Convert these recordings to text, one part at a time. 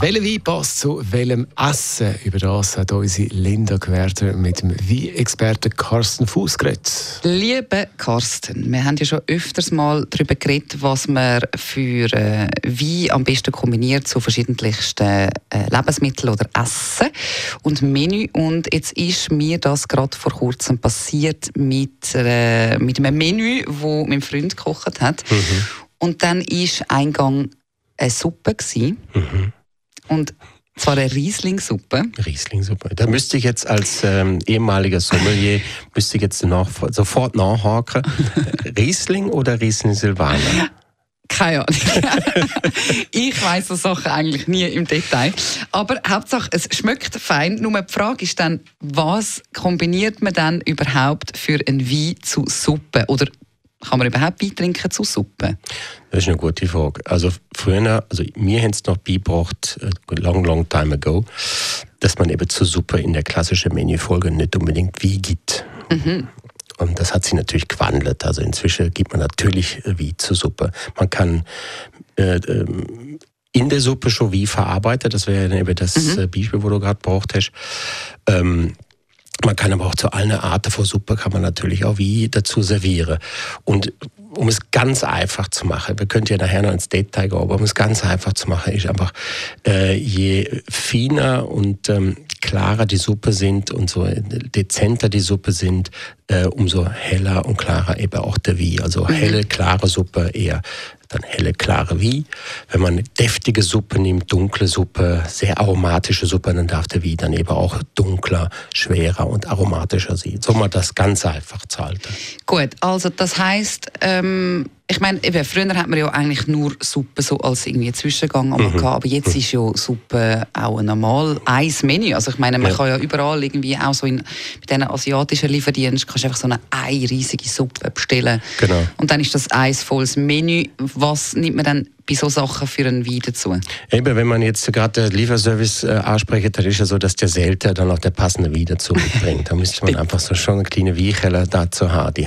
Welcher Wein passt zu welchem Essen? Über das hat unsere Linda Gewerter mit dem Wein-Experten Carsten Fuß geredet. Liebe Carsten, wir haben ja schon öfters mal darüber geredet, was man für äh, Wein am besten kombiniert zu verschiedensten äh, Lebensmitteln oder Essen und Menü. Und jetzt ist mir das gerade vor kurzem passiert mit, äh, mit einem Menü, wo mein Freund gekocht hat. Mhm. Und dann war Eingang eine Suppe. Mhm. Und zwar eine Riesling-Suppe. Riesling-Suppe. Da müsste ich jetzt als ähm, ehemaliger Sommelier müsste ich jetzt nach, sofort nachhaken. Riesling oder Riesling Silvaner? Keine Ahnung. ich weiß so Sachen eigentlich nie im Detail. Aber Hauptsache, es schmeckt fein. Nur die Frage ist dann, was kombiniert man dann überhaupt für einen Wein zu Suppe? Oder kann man überhaupt Wein trinken zu Suppe? Das ist eine gute Frage. Also früher, also mir haben es noch beigebracht, äh, long, long time ago, dass man eben zur Suppe in der klassischen Menüfolge nicht unbedingt Wein gibt. Mhm. Und das hat sich natürlich gewandelt. Also inzwischen gibt man natürlich wie zur Suppe. Man kann äh, ähm, in der Suppe schon wie verarbeiten. Das wäre eben das mhm. Äh, Beispiel, wo du gerade braucht hast. Ähm, man kann aber auch zu allen Arten von Suppe kann man natürlich auch wie dazu servieren. Und um es ganz einfach zu machen, wir können ja nachher noch ins Detail gehen, aber um es ganz einfach zu machen, ist einfach, äh, je feiner und ähm, klarer die Suppe sind und so dezenter die Suppe sind, äh, umso heller und klarer eben auch der Wie. Also mhm. helle, klare Suppe eher dann helle, klare Wie. Wenn man eine deftige Suppe nimmt, dunkle Suppe, sehr aromatische Suppe, dann darf der Wie dann eben auch dunkler, schwerer und aromatischer sein. So mal das ganz einfach zu halten. Gut, also das heißt, ähm ich meine, eben, früher hat man ja eigentlich nur Suppe so als irgendwie Zwischengang mhm. gehabt, aber jetzt ist ja Suppe auch ein normal eins Menü. Also ich meine, man ja. kann ja überall irgendwie auch so in mit diesen asiatischen Lieferdiensten kannst du einfach so eine, eine riesige Suppe bestellen. Genau. Und dann ist das ein volles Menü. Was nimmt man dann bei so Sachen für einen Wein dazu? Eben, wenn man jetzt gerade den Lieferservice äh, anspricht, dann ist ja so, dass der selten dann auch der passende Wein dazu mitbringt. da müsste man einfach so schon eine kleine Weinkeller dazu haben, die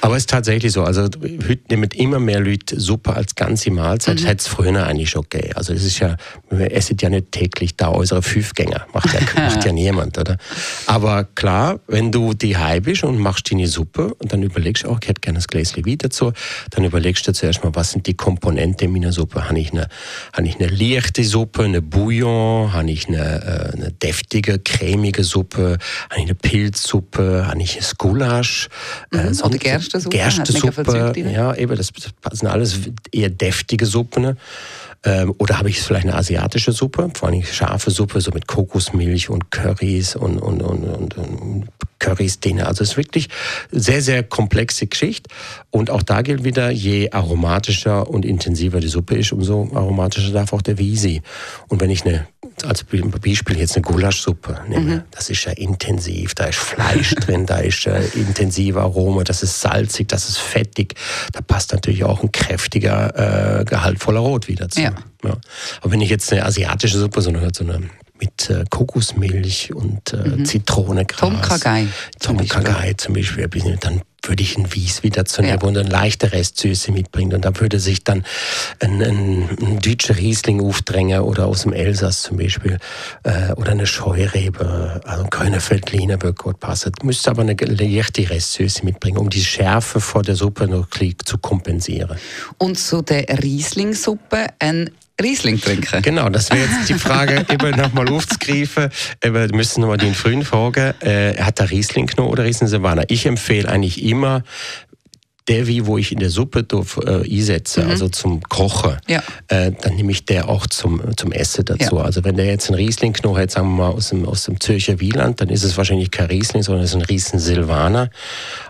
Aber es ist tatsächlich so, also heute nehmen immer mehr Leute Suppe als ganze Mahlzeit. Mhm. Das hätte es früher eigentlich schon gegeben. Also es ist ja, wir essen ja nicht täglich da unsere Fünfgänger. Macht ja, macht ja niemand, oder? Aber klar, wenn du die bist und machst deine Suppe und dann überlegst, oh, ich hätte gerne das Gläschen Wein dazu, dann überlegst du zuerst mal, was sind die Komponenten in meiner Suppe? Habe ich eine, habe ich eine leichte Suppe, eine Bouillon? Habe ich eine, äh, eine deftige, cremige Suppe? Habe ich eine Pilzsuppe? Habe ich ein Gulasch? Äh, mhm, äh, oder Gerstensuppe? Gerstensuppe, ja, eben, das, das sind alles eher deftige Suppen. Ähm, oder habe ich vielleicht eine asiatische Suppe, vor allem scharfe Suppe, so mit Kokosmilch und Currys und, und, und, und, und Currys drin. Also es ist wirklich sehr, sehr komplexe Geschichte. Und auch da gilt wieder, je aromatischer und intensiver die Suppe ist, umso aromatischer darf auch der Visi. Und wenn ich eine, als Beispiel jetzt eine Gulaschsuppe nehme, mhm. das ist ja intensiv, da ist Fleisch drin, da ist äh, intensive Aroma, das ist salzig, das ist fettig, da passt natürlich auch ein kräftiger, äh, gehaltvoller Rot wieder zu. Ja. Ja. Aber wenn ich jetzt eine asiatische Suppe, so eine, so eine mit äh, Kokosmilch und äh, mhm. Zitronengras. Tom Kagai. Tom Kagai zum Beispiel. Dann würde ich ein Wies wieder zu nehmen ja. und eine leichte Restsüße mitbringen. Und da würde sich dann ein, ein, ein deutscher Riesling aufdrängen oder aus dem Elsass zum Beispiel äh, oder eine Scheurebe, also keine Feldlinerböck gut passen. Müsste aber eine leichte Restsüße mitbringen, um die Schärfe vor der Suppe noch zu kompensieren. Und zu der Riesling-Suppe ein Riesling trinken? Genau, das wäre jetzt die Frage, eben nochmal aufzugreifen. Wir müssen nochmal den frühen fragen, äh, hat er Riesling genommen oder Riesling Savannah? Ich empfehle eigentlich immer, der wie wo ich in der Suppe drauf, äh, einsetze, mhm. also zum Kochen, ja. äh, dann nehme ich der auch zum, zum Essen dazu. Ja. Also wenn der jetzt einen Riesling knochen hat, sagen wir mal aus dem, aus dem Zürcher Wieland, dann ist es wahrscheinlich kein Riesling, sondern es ist ein Riesen Silvaner,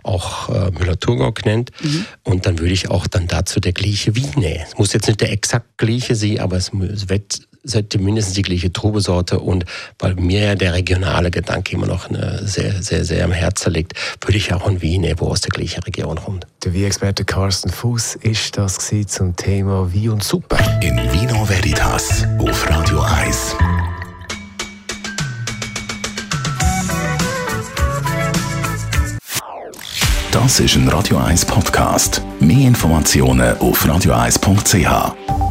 auch äh, Müller-Thurgau genannt. Mhm. Und dann würde ich auch dann dazu der gleiche Wein nehmen. Es muss jetzt nicht der exakt gleiche sein, aber es, es wird sollte mindestens die gleiche Trubesorte und weil mir ja der regionale Gedanke immer noch äh, sehr, sehr, sehr am Herzen liegt, würde ich auch in Wien wo aus der gleichen Region kommt. Der Wien-Experte Carsten Fuß ist das zum Thema Wien und Super. In Vino Veritas auf Radio 1. Das ist ein Radio 1 Podcast. Mehr Informationen auf radio1.ch.